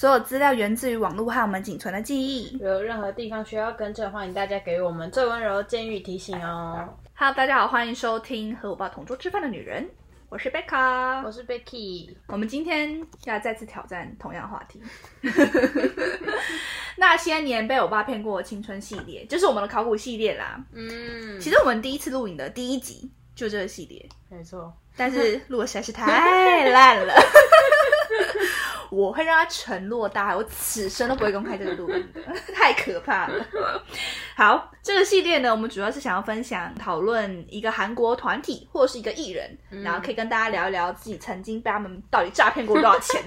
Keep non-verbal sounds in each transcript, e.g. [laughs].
所有资料源自于网络和我们仅存的记忆。有任何地方需要更正，欢迎大家给我们最温柔的建议提醒哦。Hello，大家好，欢迎收听和我爸同桌吃饭的女人，我是贝卡。我是 Becky，我们今天要再次挑战同样话题。[laughs] 那些年被我爸骗过的青春系列，就是我们的考古系列啦。嗯，其实我们第一次录影的第一集就这个系列，没错，但是录的实在是太烂了。我会让它沉落大海，我此生都不会公开这个录音的，太可怕了。[laughs] 好，这个系列呢，我们主要是想要分享讨论一个韩国团体或是一个艺人，然后可以跟大家聊一聊自己曾经被他们到底诈骗过多少钱。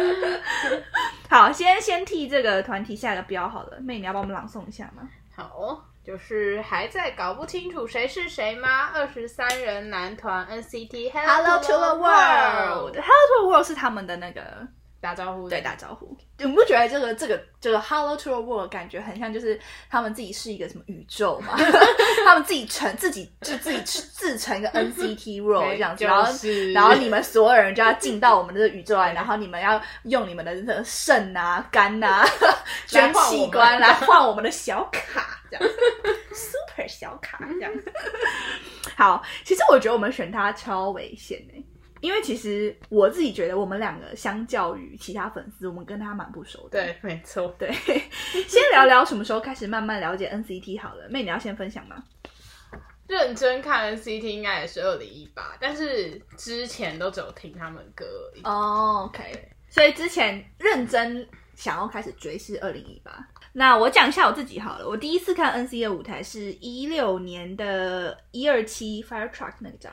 [laughs] 好，先先替这个团体下一个标好了，妹，你要帮我们朗诵一下吗？好，就是还在搞不清楚谁是谁吗？二十三人男团 NCT Hello to the world，Hello to the world 是他们的那个打招呼，对打招呼。你不觉得这个这个这个 Hello to the world 感觉很像就是他们自己是一个什么宇宙嘛？[laughs] 他们自己成自己就自己自成一个 NCT world 这样子，然后就是然后你们所有人就要进到我们的宇宙来，然后你们要用你们的这个肾啊、肝啊、[laughs] 捐器官来换我们的小卡，这样 [laughs] super 小卡这样。好，其实我觉得我们选它超危险的、因为其实我自己觉得我们两个相较于其他粉丝，我们跟他蛮不熟的。对，没错，对，[laughs] 先聊聊什么时候开始慢慢了解 NCT 好了。妹，你要先分享吗？认真看 NCT 应该也是二零一八，但是之前都只有听他们歌而已。哦、o k 所以之前认真想要开始追是二零一八。那我讲一下我自己好了，我第一次看 NCT 的舞台是一六年的一二七 Fire Truck 那张，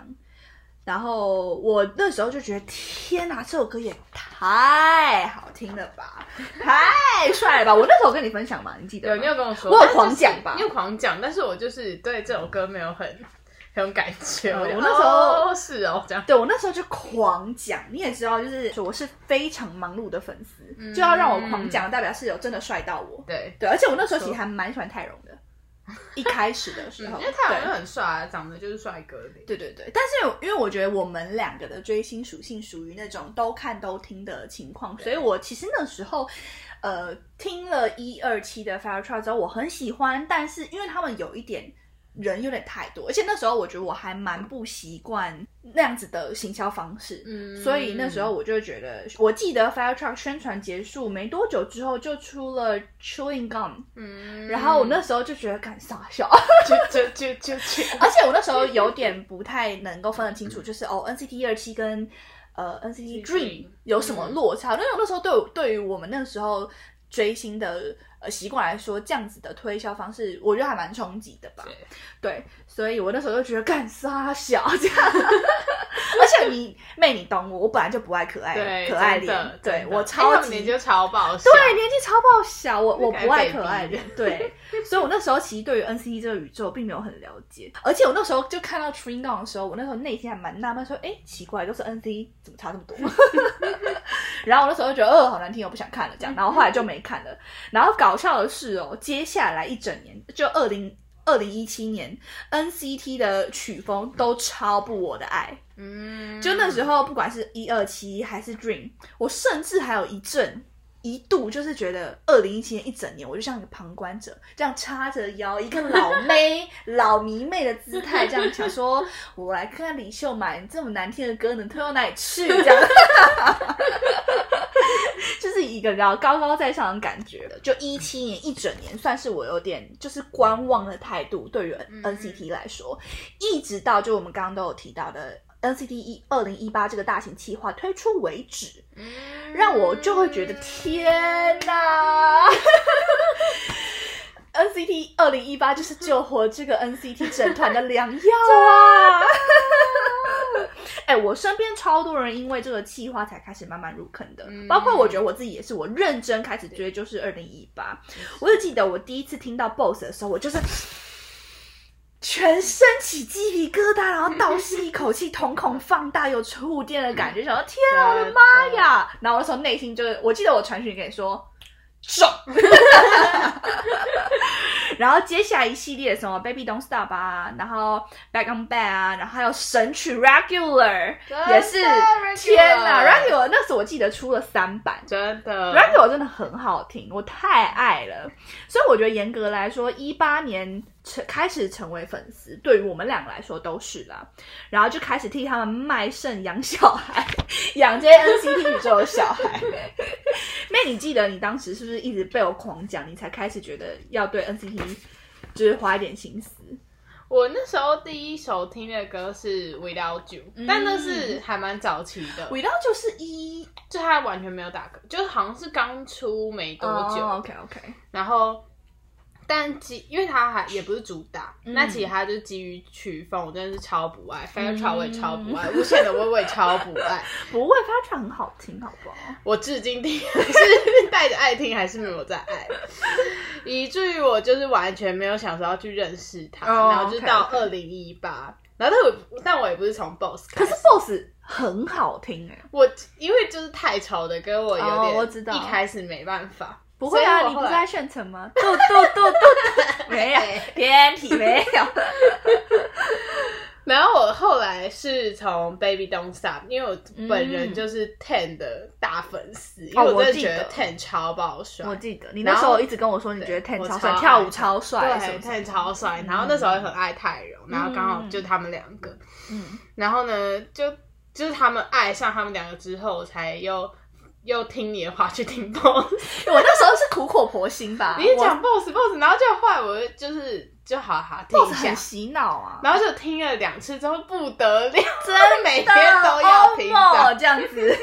然后我那时候就觉得天哪，这首歌也太好听了吧，太帅了吧！我那时候跟你分享嘛，你记得有，吗？你有跟我说，我有狂讲吧你有狂讲，但是我就是对这首歌没有很很有感觉。嗯我那时候哦是哦这样，对我那时候就狂讲，你也知道，就是我是非常忙碌的粉丝，嗯就要让我狂讲，代表是有真的帅到我。对，对，而且我那时候其实还蛮喜欢泰容的，[laughs] 一开始的时嗯，候，因为泰文就很帅啊，长得就是帅哥脸。对对对，但是因为我觉得我们两个的追星属性属于那种都看都听的情况，所以我其实那时候。呃，听了一二期的 Fire Truck 之后，我很喜欢，但是因为他们有一点人有点太多，而且那时候我觉得我还蛮不习惯那样子的行销方式，嗯。所以那时候我就觉得，我记得 Fire Truck 宣传结束没多久之后就出了 Chewing Gum，嗯。然后我那时候就觉得敢傻笑，就就就就就，[laughs] 而且我那时候有点不太能够分得清楚，就是哦 NCT 二七跟呃 NCT Dream 有什么落差？因为我那时候对我对于我们那时候追星的呃习惯来说，这样子的推销方式，我觉得还蛮冲击的吧。对对，所以我那时候就觉得干啥小这样。[laughs] 而且你妹，你懂我，我本来就不爱可爱对，可爱的脸，对我超级年纪就超爆小，对，年纪超爆小，我我不爱可爱脸，对，[laughs] 所以我那时候其实对于 NCT 这个宇宙并没有很了解，而且我那时候就看到 Train Down 的时候，我那时候内心还蛮纳闷，说，哎，奇怪，都是 NCT，怎么差这么多？[laughs] 然后我那时候就觉得，呃，好难听，我不想看了，这样，然后后来就没看了。然后搞笑的是哦，接下来一整年，就二零二零一七年，NCT 的曲风都超不我的爱。嗯，就那时候，不管是一二七还是 Dream，我甚至还有一阵一度就是觉得二零一七年一整年，我就像一个旁观者，这样叉着腰，一个老妹、老迷妹的姿态，这样想说，我来看看李秀满这么难听的歌能推到哪里去？这样，就是一个然后高高在上的感觉。就一七年一整年，算是我有点就是观望的态度，对于 NCT 来说，一直到就我们刚刚都有提到的。NCT 一二零一八这个大型企划推出为止，嗯让我就会觉得天哪！NCT 二零一八就是救活这个 NCT [laughs] 整团的良药啊！哎、我身边超多人因为这个企划才开始慢慢入坑的，嗯包括我觉得我自己也是，我认真开始追就是二零一八。我就记得我第一次听到 BOSS 的时候，我就是全身起鸡皮疙瘩，然后倒吸一口气，瞳孔放大，有触电的感觉，想说天啊，我的妈呀！然后我那时候内心就是，我记得我传讯给你说。爽，[laughs] 然后接下来一系列什么 Baby Don't Stop 啊，然后 Back on Back 啊，然后还有神曲 Regular 也是，天哪，Regular 那时候我记得出了三版，真的 Regular 真的很好听，我太爱了。所以我觉得严格来说，一八年成开始成为粉丝，对于我们两个来说都是啦。然后就开始替他们卖肾养小孩，[laughs] 养这些 NCT 宇宙的小孩。[laughs] 妹，你记得你当时是不是一直被我狂讲，你才开始觉得要对 NCT 就是花一点心思？我那时候第一首听的歌是 Without You，、嗯但那是还蛮早期的，Without 就是一就他完全没有打歌，就是好像是刚出没多久，OK OK，然后。但基，因为他还也不是主打，嗯那其他就是基于曲风，我真的是超不爱，Fairchild 我也超不爱，无限的微微超不爱，[laughs] 不会，发唱很好听，好不好？我至今听还是 [laughs] 带着爱听，还是没有在爱，以至于我就是完全没有想说要去认识他，哦然后就到 OK，OK 二零一八，然后但我但我也不是从 BOSS 开始可是 Boss 很好听哎、我因为就是太吵的歌，我有哦点、我知道一开始没办法。不会啊，你不是在炫城吗？[laughs] 嘟嘟嘟嘟，没有偏题，没有。[laughs] 然后我后来是从 Baby Don't Stop，因为我本人就是 Ten 的大粉丝，因为我真的觉得 Ten 超爆帅。我记得你那时候一直跟我说，你觉得 Ten 超帅，跳舞超帅，对，Ten 超帅。然后那时候也很爱泰荣，然后刚好就他们两个。嗯，然后呢，就就是他们爱上他们两个之后，我才又又听你的话去听 BOSS。[laughs] 我那时候是苦口婆心吧，[laughs] 你一讲 BOSS BOSS，然后就后来我就是就好好听 Boss 一下很。洗脑啊，然后就听了两次之后不得了，真每天都要听哦的这样子。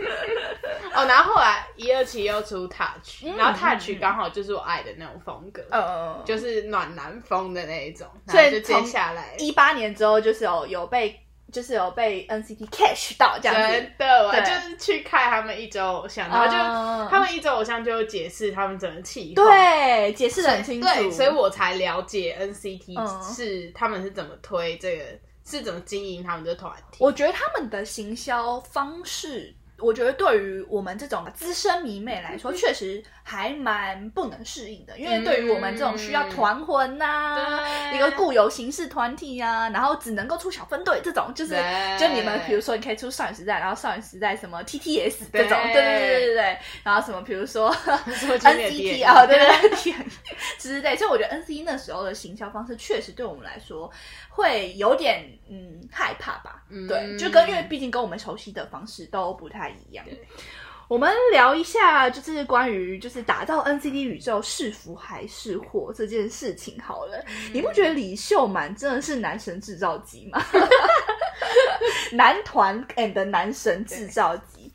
[laughs] 哦。然后后来一二期又出 Touch，、嗯然后 Touch 刚好就是我爱的那种风格，呃，就是暖男风的那一种。所以然后就接从下来一八年之后，就是有有被就是有被 NCT catch 到这样子。真，的，我就是去看他们一周偶像，然后就、嗯他们一周偶像就解释他们整个气候。对解释的很清楚，对，所以我才了解 NCT 嗯。是、他们是怎么推这个，是怎么经营他们的团体。我觉得他们的行销方式，我觉得对于我们这种资深迷妹来说，确实还蛮不能适应的。因为对于我们这种需要团魂呐、对一个固有形式团体啊，然后只能够出小分队这种，就是就你们比如说你可以出少女时代，然后少女时代什么 TTS 这种，对。对对对对对，然后什么比如说 NCT 啊，对对对之类，所以我觉得 NCT 那时候的行销方式确实对我们来说会有点嗯害怕吧，嗯。对，就跟因为毕竟跟我们熟悉的方式都不太一样。我们聊一下，就是关于就是打造 NCT 宇宙是福还是祸这件事情好了。你不觉得李秀满真的是男神制造机吗？[laughs] 男团 and 男神制造机。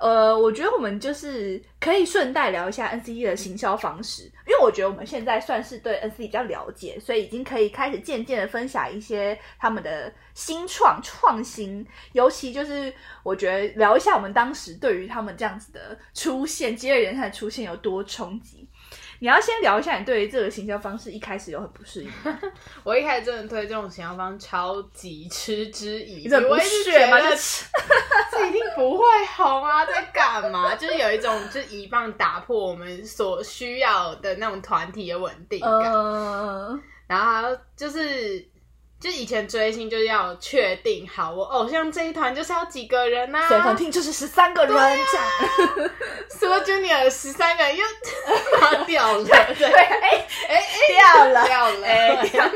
呃，我觉得我们就是可以顺带聊一下 NCT 的行销方式，因为我觉得我们现在算是对 NCT 比较了解，所以已经可以开始渐渐的分享一些他们的新创创新，尤其就是我觉得聊一下我们当时对于他们这样子的出现，接二连三的出现有多冲击。你要先聊一下你对于这个行销方式一开始有很不适应？[laughs] 我一开始真的对这种行销方式超级嗤之以鼻，你这不我一直屑吗？觉得 [laughs] 这一定不会红啊，在干嘛？就是有一种就是一棒打破我们所需要的那种团体的稳定感，呃，然后就是。就以前追星就是要确定好，我偶像这一团就是要几个人呐、水粉厅就是十三个人这样。[laughs] Super Junior 十三个人？又 [laughs] 他掉了，[laughs] 对哎，哎哎掉了，掉了。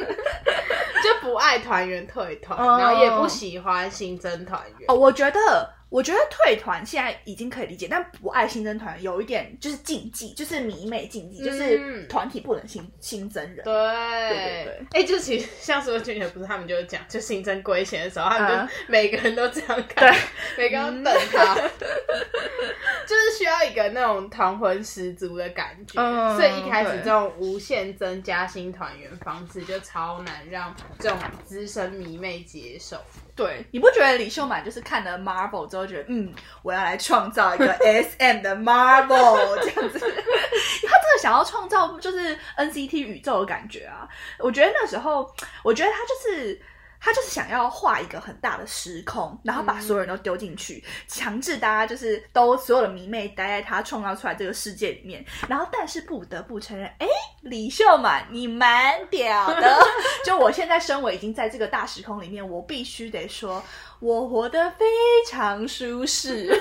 就不爱团员退团，哦。然后也不喜欢新增团员。哦，我觉得，我觉得退团现在已经可以理解，但不爱新增团员有一点就是禁忌，就是迷妹禁忌，就是嗯。团体不能新新增人。对。对对哎、就其实像 Super Junior 不是他们就讲，就新增归贤的时候，他们每个人都这样看，对。每个人都等他，[laughs] 就是需要一个那种团魂十足的感觉。嗯所以一开始这种无限增加新团员方式就超难让这种资深迷妹接受。对，你不觉得李秀满就是看了 Marvel 之后觉得，嗯，我要来创造一个 [laughs] SM 的 Marvel 这样子，[laughs] 他真的想要创造就是 NCT 宇宙的感觉啊！我觉得那时候，我觉得他就是他就是想要画一个很大的时空，然后把所有人都丢进去，强制大家就是都所有的迷妹待在他创造出来这个世界里面。然后，但是不得不承认，哎，李秀满你蛮屌的。[laughs] 就我现在身为已经在这个大时空里面，我必须得说，我活得非常舒适。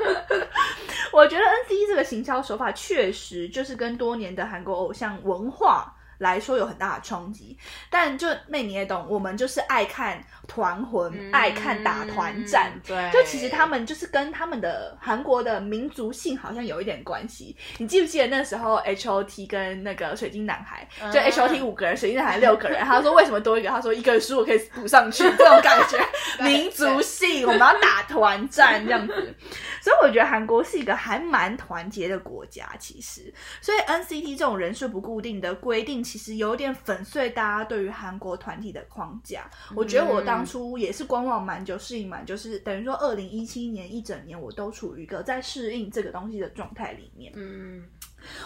[laughs] 我觉得 N C E 这个行销手法确实就是跟多年的韩国偶像文化。来说有很大的冲击，但就妹你也懂，我们就是爱看团魂，爱看打团战，对，就其实他们就是跟他们的韩国的民族性好像有一点关系。你记不记得那时候 H O T 跟那个水晶男孩，就 H O T 五个人，水晶男孩六个人，他说为什么多一个？他说一个人输我可以补上去，这种感觉，[laughs] 民族性，我们要打团战这样子。所以我觉得韩国是一个还蛮团结的国家，其实，所以 N C T 这种人数不固定的规定。其实有点粉碎大家对于韩国团体的框架。我觉得我当初也是观望蛮久，适应蛮久，是等于说二零一七年一整年我都处于一个在适应这个东西的状态里面。嗯，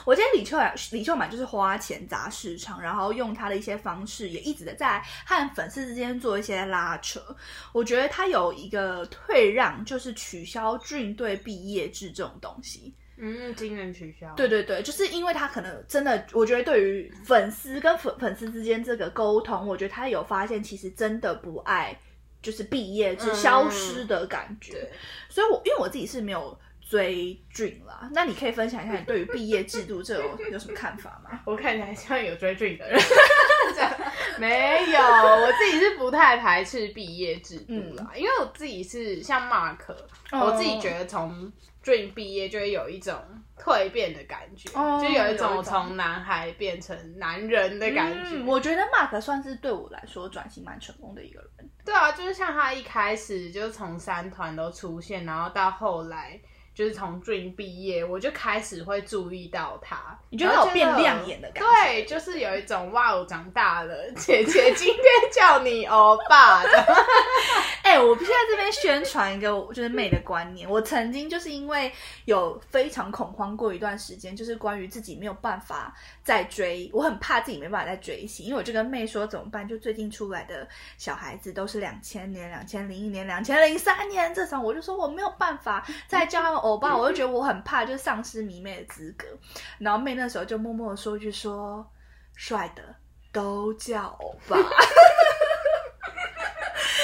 我今天李秋雅李秋满就是花钱砸市场，然后用他的一些方式，也一直的在和粉丝之间做一些拉扯。我觉得他有一个退让，就是取消军队毕业制这种东西。嗯，惊人取消。对对对，就是因为他可能真的，我觉得对于粉丝跟粉粉丝之间这个沟通，我觉得他有发现，其实真的不爱就是毕业是消失的感觉。所以，我因为我自己是没有追剧啦，那你可以分享一下你对于毕业制度这种有什么看法吗？[laughs] 我看起来像有追剧的人，没有，我自己是不太排斥毕业制度啦，因为我自己是像 Mark，我自己觉得从。Dream 毕业就会有一种蜕变的感觉，就有一种从男孩变成男人的感觉。我觉得 Mark 算是对我来说转型蛮成功的一个人。对啊，就是像他一开始就从三团都出现，然后到后来。就是从 Dream 毕业，我就开始会注意到他，你觉得有变亮眼的感觉？对，就是有一种哇，我长大了，姐姐今天叫你欧巴的。[laughs] 哎，我必须在这边宣传一个就是美的观念。我曾经就是因为有非常恐慌过一段时间，就是关于自己没有办法再追，我很怕自己没办法再追星，因为我就跟妹说怎么办？就最近出来的小孩子都是两千年、两千零一年、两千零三年这场，我就说我没有办法再叫他们。欧巴，我就觉得我很怕，就丧失迷妹的资格。然后妹那时候就默默的说一句：“说帅的都叫欧巴。[laughs] ”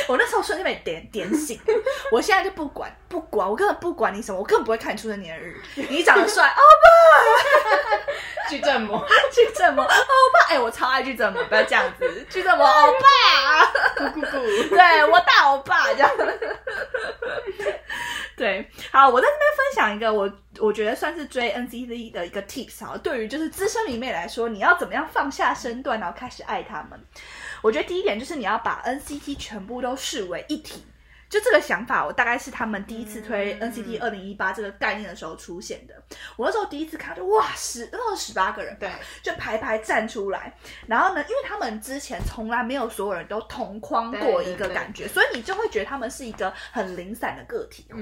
我那时候瞬间被点点醒。我现在就不管不管，我根本不管你什么，我根本不会看你出生年日。你长得帅，欧巴，[laughs] 去正模，去正模，欧巴。哎，我超爱去正模，不要这样子，去正模，欧巴，[laughs] 咕咕咕，对我大欧巴这样。[laughs] 对，好，我在这边分享一个我我觉得算是追 NCT 的一个 tips 啊，对于就是资深迷妹来说，你要怎么样放下身段，然后开始爱他们？我觉得第一点就是你要把 NCT 全部都视为一体。就这个想法，我大概是他们第一次推 NCT 二零一八这个概念的时候出现的。我那时候第一次看，就哇，十那十八个人，对，就排排站出来。然后呢，因为他们之前从来没有所有人都同框过一个感觉，所以你就会觉得他们是一个很零散的个体户。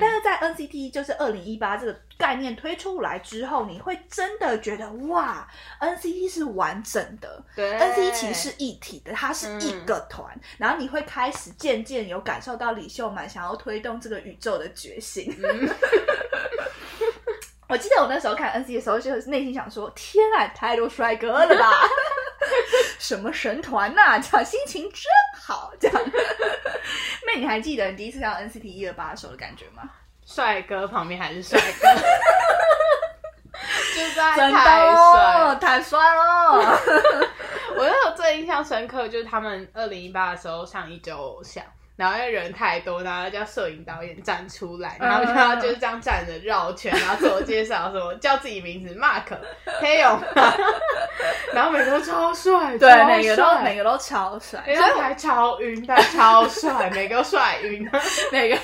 但是在 NCT 就是二零一八这个概念推出来之后，你会真的觉得哇，NCT 是完整的，对，NCT 其实是一体的，它是一个团。然后你会开始渐渐有感受到。李秀满想要推动这个宇宙的决心。[laughs] 我记得我那时候看 N C 的时候，就内心想说：“天啊，太多帅哥了吧！[laughs] 什么神团呐？这样心情真好。”这样，妹，你还记得你第一次看 N C T 一二八的时候的感觉吗？帅哥旁边还是帅哥，[laughs] 就在太帅，太帅了！我那时候最印象深刻就是他们二零一八的时候上一周偶像。然后因为人太多，然后叫摄影导演站出来，然后他就是这样站着绕圈，然后自我介绍说叫自己名字 Mark 黑 [laughs] 勇，然后每个都超帅，对，每个都每个都超帅，每个还超晕，但超帅，每个都帅晕，[laughs] 每个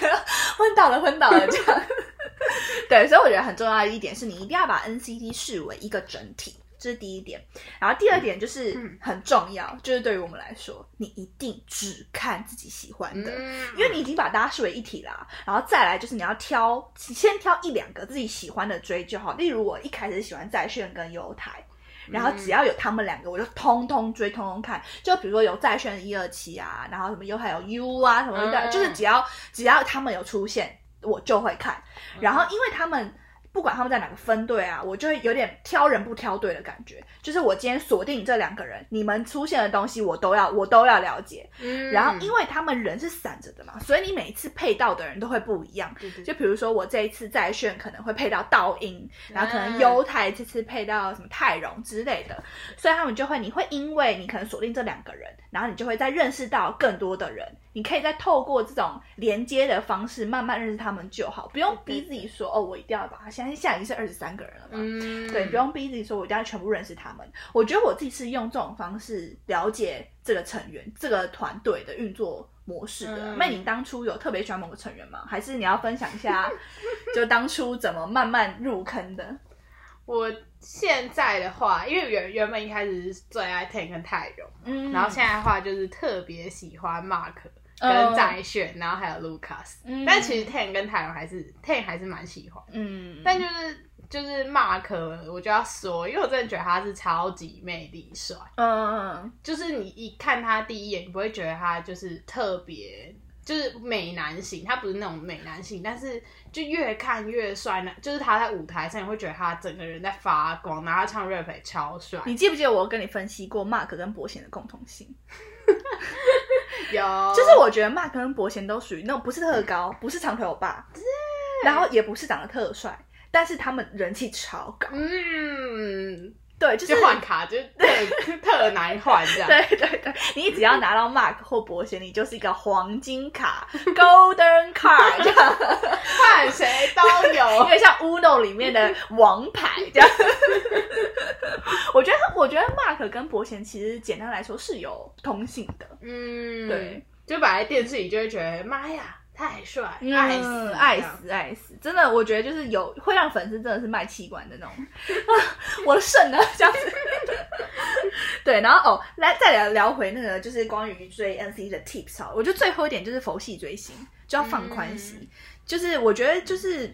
昏倒了昏倒了这样。[laughs] 对，所以我觉得很重要的一点是你一定要把 NCT 视为一个整体。这是第一点，然后第二点就是很重要，就是对于我们来说，你一定只看自己喜欢的，因为你已经把大家视为一体啦。然后再来就是你要挑，先挑一两个自己喜欢的追就好。例如我一开始喜欢在炫跟优台，然后只要有他们两个，我就通通追，通通看。就比如说有在炫一二七啊，然后什么又还有 U 啊什么的，就是只要只要他们有出现，我就会看。然后因为他们。不管他们在哪个分队啊，我就会有点挑人不挑队的感觉。就是我今天锁定这两个人，你们出现的东西我都要，我都要了解。嗯，然后因为他们人是散着的嘛，所以你每一次配到的人都会不一样。就比如说我这一次在炫可能会配到道音，然后可能优太这次配到什么泰荣之类的，所以他们就会，你会因为你可能锁定这两个人，然后你就会再认识到更多的人。你可以再透过这种连接的方式，慢慢认识他们就好，不用逼自己说哦，我一定要把他。现在现在已经是二十三个人了嘛，嗯，对，不用逼自己说我一定要全部认识他们。我觉得我自己是用这种方式了解这个成员、这个团队的运作模式的。那你当初有特别喜欢某个成员吗？还是你要分享一下，[laughs] 就当初怎么慢慢入坑的？我现在的话，因为原原本一开始是最爱 Ten 跟泰荣，嗯，然后现在的话就是特别喜欢 Mark。跟在选，然后还有 Lucas，但其实 Ten 跟泰荣还是 Ten 还是蛮喜欢，嗯，但就是就是 Mark，我就要说，因为我真的觉得他是超级魅力帅，嗯，就是你一看他第一眼，你不会觉得他就是特别就是美男型，他不是那种美男型，但是就越看越帅，呢，就是他在舞台上你会觉得他整个人在发光，然后他唱 rap 超帅。你记不记得我跟你分析过 Mark 跟伯贤的共同性？[laughs] [laughs] 有，就是我觉得 Mark 跟伯贤都属于那种不是特高，不是长腿欧巴，然后也不是长得特帅，但是他们人气超高。嗯。对，就是换卡，就是特 [laughs] 特难换这样。对对对，你只要拿到 Mark 或博贤，你就是一个黄金卡 （Golden Card） 这样，[laughs] 换谁都有，[laughs] 因为像 Uno 里面的王牌这样。我觉得，我觉得 Mark 跟博贤其实简单来说是有通性的。嗯，对，就摆在电视里就会觉得，妈呀！太帅，爱死爱死爱死！真的，我觉得就是有会让粉丝真的是卖器官的那种。[laughs] 我的肾呢？这样子。[laughs] 对，然后哦，来再聊聊回那个，就是关于追 NC 的 tips 好，我觉得最后一点就是佛系追星，就要放宽心。就是我觉得就是。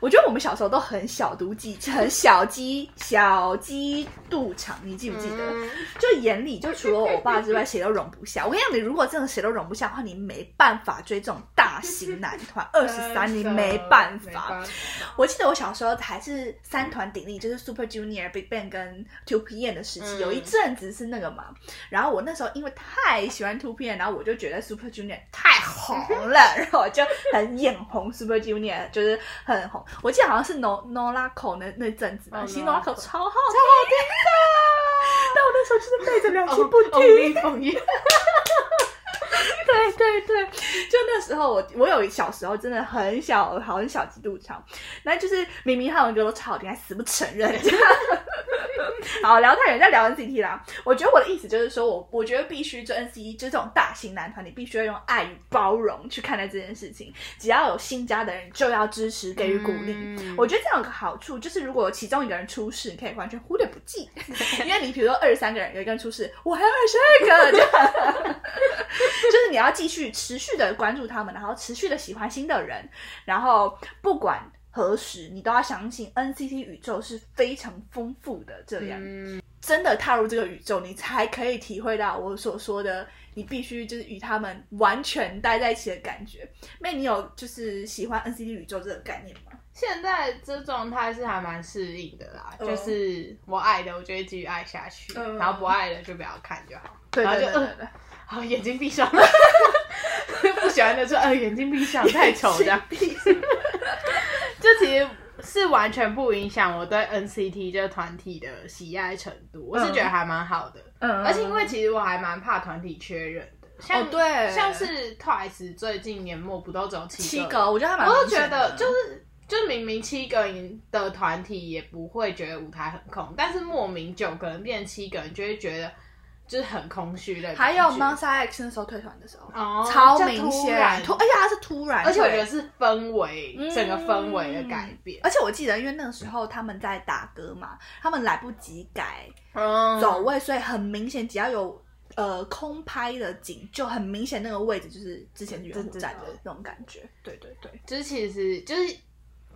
我觉得我们小时候都很小肚鸡，很小鸡小鸡肚肠，你记不记得？就眼里就除了我爸之外，谁都容不下。我跟你讲，你如果真的谁都容不下的话，你没办法追这种大型男团。[laughs] 二十三，你没办法。我记得我小时候还是三团鼎立，就是 Super Junior、Big Bang 跟 Two PM 的时期，有一阵子是那个嘛。然后我那时候因为太喜欢 Two PM，然后我就觉得 Super Junior 太红了，[laughs] 然后我就很眼红 Super Junior，就是很红。我记得好像是 No No La 口那那阵子吧，新 No La 口超好超好听的，[laughs] 但我那时候就是背着两心不听。[laughs] 对对对，就那时候我我有小时候真的很小好很小几度长，那就是明明他们歌都超好听，还死不承认。好聊太远，再聊 NCT 啦。我觉得我的意思就是说，我我觉得必须做 NCT，就这种大型男团，你必须要用爱与包容去看待这件事情。只要有新加的人，就要支持，给予鼓励。我觉得这样有个好处，就是如果其中一个人出事，你 [laughs] 可以完全忽略不计，因为你比如说二十三个人，有一个人出事，我还有二十二个，这样。[laughs] 就是你要继续持续的关注他们，然后持续的喜欢新的人，然后不管何时，你都要相信 NCT 宇宙是非常丰富的。这样，真的踏入这个宇宙，你才可以体会到我所说的，你必须就是与他们完全待在一起的感觉。妹你有就是喜欢 NCT 宇宙这个概念吗？现在这状态是还蛮适应的啦，就是我爱的，我就会继续爱下去，然后不爱的就不要看就好。对对对。好，眼睛闭上。[laughs] 不喜欢的说，呃，眼睛闭上，太丑这样。[laughs] 就其实是完全不影响我对 NCT 这个团体的喜爱程度，我是觉得还蛮好的。嗯，而且因为其实我还蛮怕团体缺人的，像对，像是 Twice 最近年末不都只有七个？我觉得还蛮，我都觉得就是就明明七个人的团体也不会觉得舞台很空，但是莫名九个人变七个人就会觉得。就是很空虚的，还有 Monster X 那时候退团的时候，哦，超明显，突，而且它是突然，而且我觉得是氛围，整个氛围的改变。而且我记得，因为那个时候他们在打歌嘛，他们来不及改走位，所以很明显，只要有呃空拍的景，就很明显那个位置就是之前原站的那种感觉。对对对，就是其实就是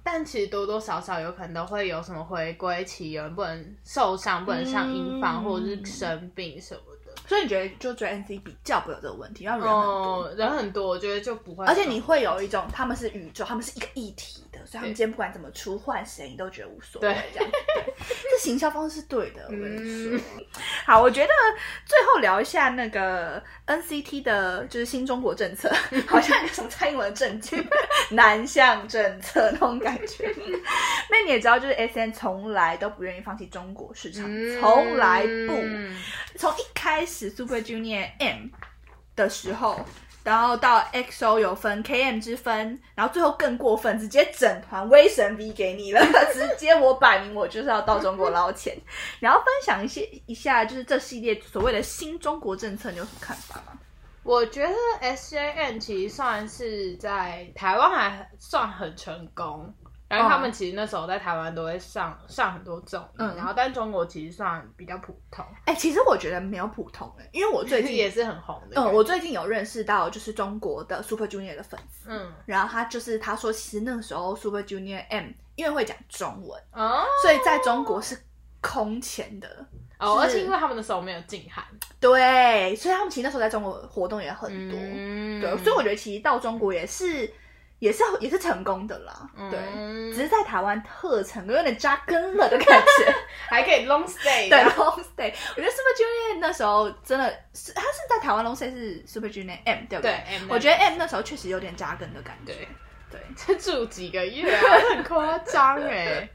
但其实多多少少有可能都会有什么回归期，有人不能受伤，不能上英房，或者是生病什么的。所以你觉得就追 NC 比较不会有这个问题，因为人很多，哦，人很多，我觉得就不会。而且你会有一种他们是宇宙，他们是一个一体的，所以他们今天不管怎么出换谁，你都觉得无所谓。对这样对，这行销方式是对的。我跟你嗯说，好，我觉得最后聊一下那个 NCT 的，就是新中国政策，好像有什么蔡英文的政绩，[laughs] 南向政策那种感觉。那你也知道，就是 SN 从来都不愿意放弃中国市场，从来不。嗯从一开始 Super Junior M 的时候，然后到 XO 有分 KM 之分，然后最后更过分，直接整团威神 V 给你了，[laughs] 直接我摆明我就是要到中国捞钱。然后分享一些一下，就是这系列所谓的新中国政策，你有什么看法吗？我觉得 SJN 其实算是在台湾还算很成功，然后他们其实那时候在台湾都会上上很多综艺，嗯。然后但中国其实算比较普通，哎、其实我觉得没有普通哎、因为我最近也是很红的。嗯，我最近有认识到就是中国的 Super Junior 的粉丝，嗯。然后他就是他说，其实那个时候 Super Junior M 因为会讲中文，哦。所以在中国是空前的。哦，而是且因为他们的时候没有禁韩，对，所以他们其实那时候在中国活动也很多，嗯。对，所以我觉得其实到中国也是也是也是成功的啦，对，嗯只是在台湾特成功，有点扎根了的感觉。[laughs] 还可以 long stay，对，long stay，我觉得 Super Junior 那时候真的是，他是在台湾 long stay 是 Super Junior M 对不对对？M 我觉得 M 那时候确实有点扎根的感觉。对。对，[laughs] 这住几个月啊，[laughs] 很夸张哎。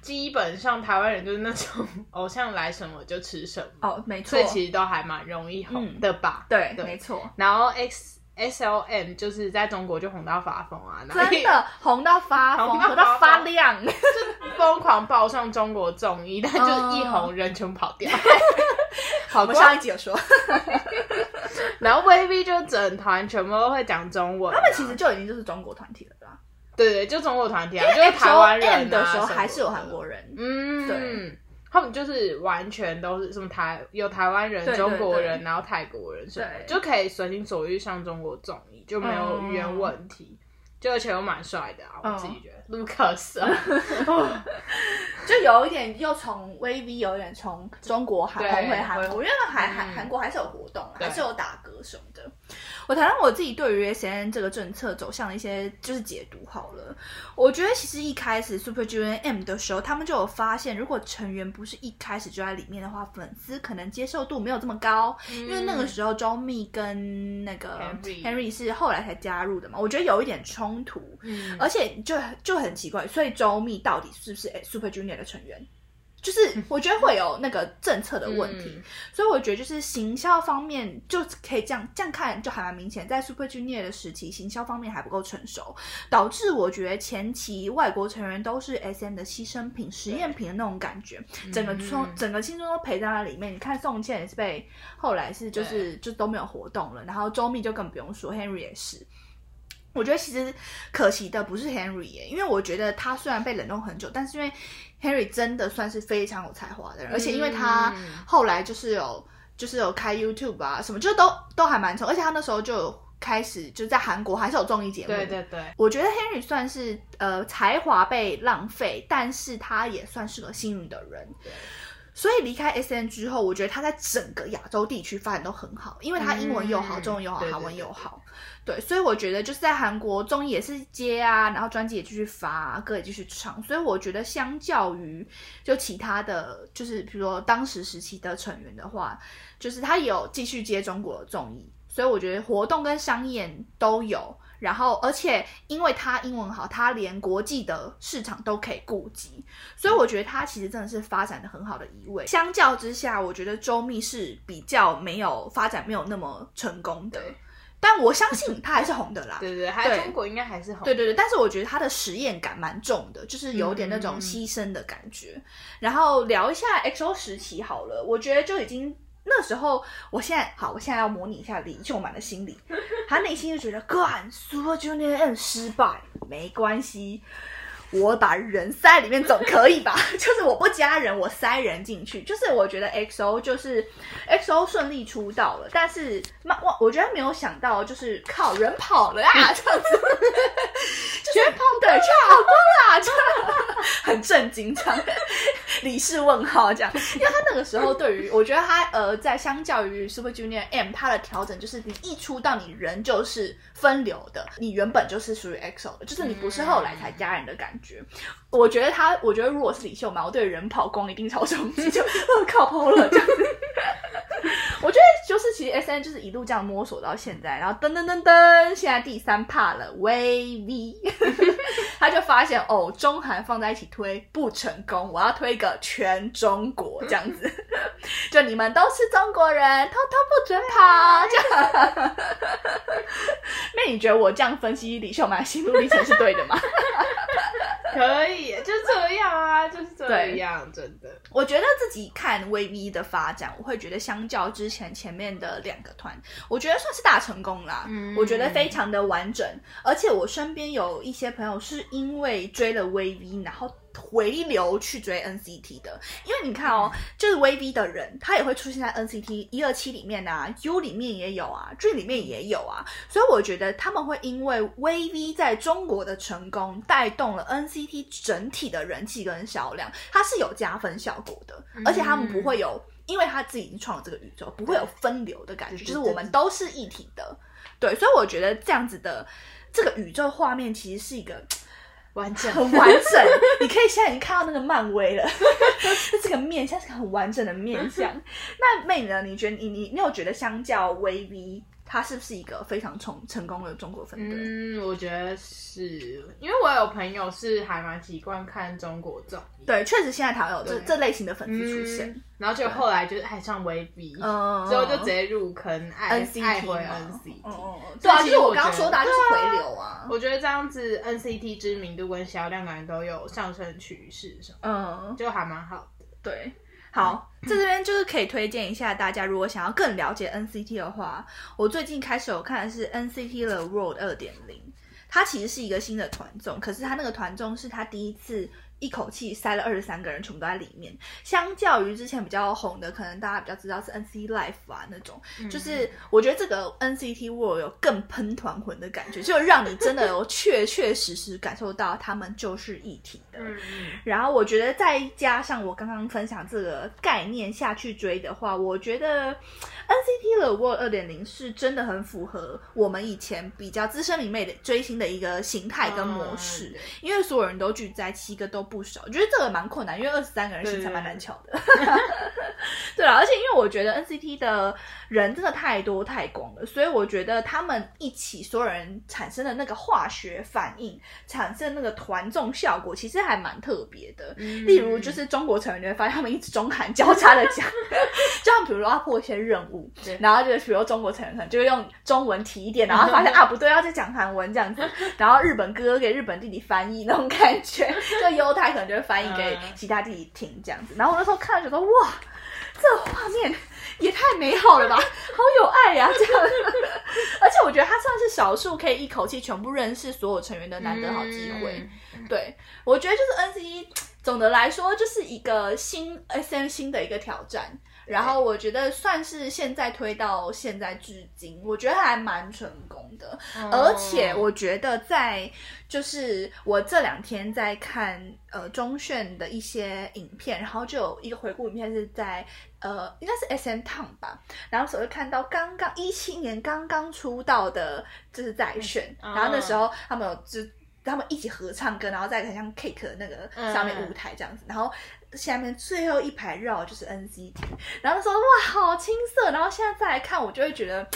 基本上台湾人就是那种偶像来什么就吃什么，哦，没错所以，其实都还蛮容易红的吧？对，对没错，然后 X S L M 就是在中国就红到发疯啊，真的红到发疯，红到发亮。疯狂报上中国综艺，但就一红人全跑掉。[laughs] 好我们上一集有说，[laughs] 然后 VV 就整团全部都会讲中文啊，他们其实就已经就是中国团体了啦。对对，就中国团体啊，就是台湾人、啊、的时候还是有韩国人，嗯，对，他们就是完全都是什么台有台湾人、对对中国人，然后泰国人什么的，对。就可以随心所欲上中国综艺，就没有语言问题。就而且又蛮帅的啊，我嗯自己觉得。Lucas 啊，[laughs] 就有一点又从 VV 有一点从中国韩对红回韩国，因为韩韩嗯。韩国还是有活动啊，对。还是有打歌什么的。我谈谈我自己对于 SN 这个政策走向的一些就是解读好了。我觉得其实一开始 Super Junior M 的时候，他们就有发现，如果成员不是一开始就在里面的话，粉丝可能接受度没有这么高，因为那个时候周密跟那个嗯 Henry Henry 是后来才加入的嘛，我觉得有一点冲突。嗯而且就就很奇怪，所以周密到底是不是 Super Junior 的成员？就是 [laughs] 我觉得会有那个政策的问题，嗯所以我觉得就是行销方面就可以这样这样看，就还蛮明显，在 Super Junior 的时期，行销方面还不够成熟，导致我觉得前期外国成员都是 SM 的牺牲品、实验品的那种感觉，整个从、嗯整个青春都陪在那里面。你看宋茜也是被后来是就是就都没有活动了，然后周密就更不用说，Henry 也是。我觉得其实可惜的不是 Henry 耶，因为我觉得他虽然被冷冻很久，但是因为 Henry 真的算是非常有才华的人，而且因为他嗯后来就是有就是有开 YouTube 啊什么，就都都还蛮成，而且他那时候就有开始就在韩国还是有综艺节目，对对对，我觉得 Henry 算是呃才华被浪费，但是他也算是个幸运的人。所以离开 S N 之后，我觉得他在整个亚洲地区发展都很好，因为他英文又好，嗯。中文又好，韩文又好。对，所以我觉得就是在韩国综艺也是接啊，然后专辑也继续发、啊，歌也继续唱。所以我觉得相较于就其他的就是比如说当时时期的成员的话，就是他有继续接中国的综艺，所以我觉得活动跟商演都有。然后，而且因为他英文好，他连国际的市场都可以顾及，所以我觉得他其实真的是发展的很好的一位。相较之下，我觉得周密是比较没有发展没有那么成功的，但我相信他还是红的啦。[laughs] 对对，还对中国应该还是红。对对对，但是我觉得他的实验感蛮重的，就是有点那种牺牲的感觉。然后聊一下 XO 时期好了，我觉得就已经那时候，我现在好，我现在要模拟一下李秀满的心理，他内心就觉得，[laughs] 干 Super Junior 失败没关系。我把人塞里面总可以吧？[laughs] 就是我不加人，我塞人进去。就是我觉得 XO 就是 XO 顺利出道了，但是妈，我我觉得没有想到，就是靠人跑了啊，[laughs] 这样子，全 [laughs] 跑的，全跑光了，这样很震惊，这样李氏问号这样，因为他那个时候对于我觉得他呃，在相较于 Super Junior M，他的调整就是你一出道你人就是分流的，你原本就是属于 EXO 的，就是你不是后来才加人的感觉。我觉得他，我觉得如果是李秀满，我对人跑光一定超冲击，就 [laughs] 靠抛了这样子。我觉得就是其实 S N 就是一路这样摸索到现在，然后噔噔噔噔，现在第三怕了，V V，他就发现哦，中韩放在一起推不成功，我要推一个全中国这样子，[laughs] 就你们都是中国人，偷偷不准跑这样。[laughs] 那你觉得我这样分析李秀满心路历程是对的吗？[laughs] 可以，就这样啊，就是这样，真的。我觉得自己看 VV 的发展，我会觉得相较之前前面的两个团，我觉得算是大成功啦。嗯，我觉得非常的完整，而且我身边有一些朋友是因为追了 VV，然后。回流去追 NCT 的，因为你看哦，就是 VV 的人，他也会出现在 NCT 一二七里面啊，U 里面也有啊，Dream 里面也有啊，所以我觉得他们会因为 VV 在中国的成功，带动了 NCT 整体的人气跟销量，它是有加分效果的，而且他们不会有，因为他自己已经创了这个宇宙，不会有分流的感觉，就是我们都是一体的，对，所以我觉得这样子的这个宇宙画面其实是一个。完整，很完整。你可以现在已经看到那个漫威了，[laughs] 这个面现在是很完整的面相。那妹呢？你觉得你你你有觉得相较 VV？他是不是一个非常成成功的中国分队？嗯，我觉得是因为我有朋友是还蛮习惯看中国综艺，对，确实现在台湾有这这类型的粉丝出现，然后就后来就是爱上 VB，之后就直接入坑爱爱回 NCT，对啊，就是我刚刚说的，就是回流啊。我觉得这样子 NCT 知名度跟销量感觉都有上升趋势，嗯，就还蛮好的，对。好，在这边就是可以推荐一下大家，如果想要更了解 NCT 的话，我最近开始有看的是 NCT 的 World 二点零，它其实是一个新的团综，可是它那个团综是它第一次。一口气塞了二十三个人，全部都在里面。相较于之前比较红的，可能大家比较知道是 NCT Life 啊那种，就是我觉得这个 NCT World 有更喷团魂的感觉，[laughs] 就让你真的有确确实实感受到他们就是一体的。然后我觉得再加上我刚刚分享这个概念下去追的话，我觉得 NCT 的 World 二点零是真的很符合我们以前比较资深迷妹的追星的一个形态跟模式，因为所有人都聚在七个都。不少，我觉得这个蛮困难，因为二十三个人行程蛮难巧的。[laughs] 对啊，而且因为我觉得 NCT 的人真的太多太广了，所以我觉得他们一起所有人产生的那个化学反应，产生那个团众效果，其实还蛮特别的。例如，就是中国成员你会发现他们一直中韩交叉的讲，[laughs] 就像比如说要破一些任务，然后就是比如中国成员可能就会用中文提一点，然后发现 [laughs] 啊不对，要再讲韩文这样子，然后日本哥哥给日本弟弟翻译那种感觉，就优。他可能就会翻译给其他弟弟听这样子，然后我那时候看了觉得哇，这画面也太美好了吧，好有爱呀这样，[laughs] 而且我觉得他算是少数可以一口气全部认识所有成员的难得好机会。对，我觉得就是 N C 总的来说就是一个新 S M 新的一个挑战。然后我觉得算是现在推到现在至今，我觉得还蛮成功的。而且我觉得在就是我这两天在看呃中炫的一些影片，然后就有一个回顾影片是在呃应该是 S M Town 吧，然后所会看到刚刚一七年刚刚出道的就是在炫，然后那时候他们有就他们一起合唱歌，然后在很像 Cake 那个上面舞台这样子，然后。下面最后一排绕就是 NCT，然后说哇好青涩，然后现在再来看，我就会觉得，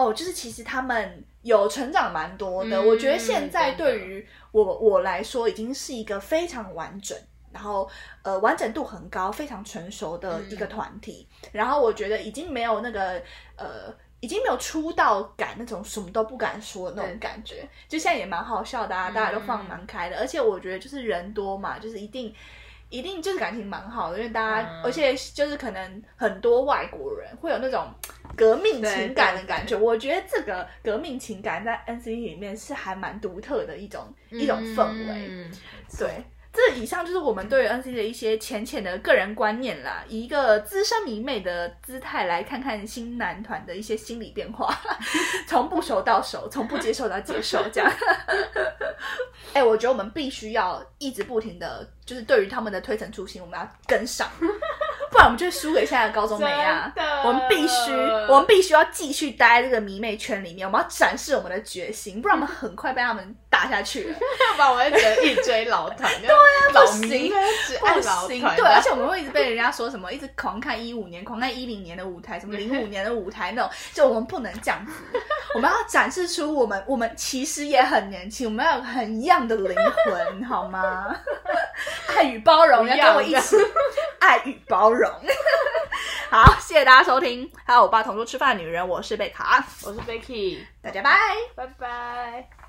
哦，就是其实他们有成长蛮多的。我觉得现在对于我我来说，已经是一个非常完整，然后呃完整度很高、非常成熟的一个团体。然后我觉得已经没有那个呃，已经没有出道感那种什么都不敢说的那种感觉。就现在也蛮好笑的啊，大家都放蛮开的。而且我觉得就是人多嘛，就是一定。一定就是感情蛮好的，因为大家，而且就是可能很多外国人会有那种革命情感的感觉。我觉得这个革命情感在 NCT 里面是还蛮独特的一种一种氛围。对，这以上就是我们对于 N C 的一些浅浅的个人观念啦，以一个资深迷妹的姿态来看看新男团的一些心理变化，[laughs] 从不熟到熟，从不接受到接受，这样。[laughs] 哎，我觉得我们必须要一直不停的，就是对于他们的推陈出新，我们要跟上。不然我们就输给现在的高中美啊！我们必须，我们必须要继续待在这个迷妹圈里面，我们要展示我们的决心，不然我们很快被他们打下去了。要不然我会觉得一追老团，[laughs] 对啊，不行，不行。对，而且我们会一直被人家说什么，一直狂看一五年，狂看一零年的舞台，什么 [laughs] 零五年的舞台那种，就我们不能这样子，我们要展示出我们，我们其实也很年轻，我们要有很一样的灵魂，好吗？[laughs] 爱与包容，要跟我一起爱与包容。[laughs] 好，谢谢大家收听。还有我爸同桌吃饭的女人，我是贝卡，我是 Becky，大家拜拜拜。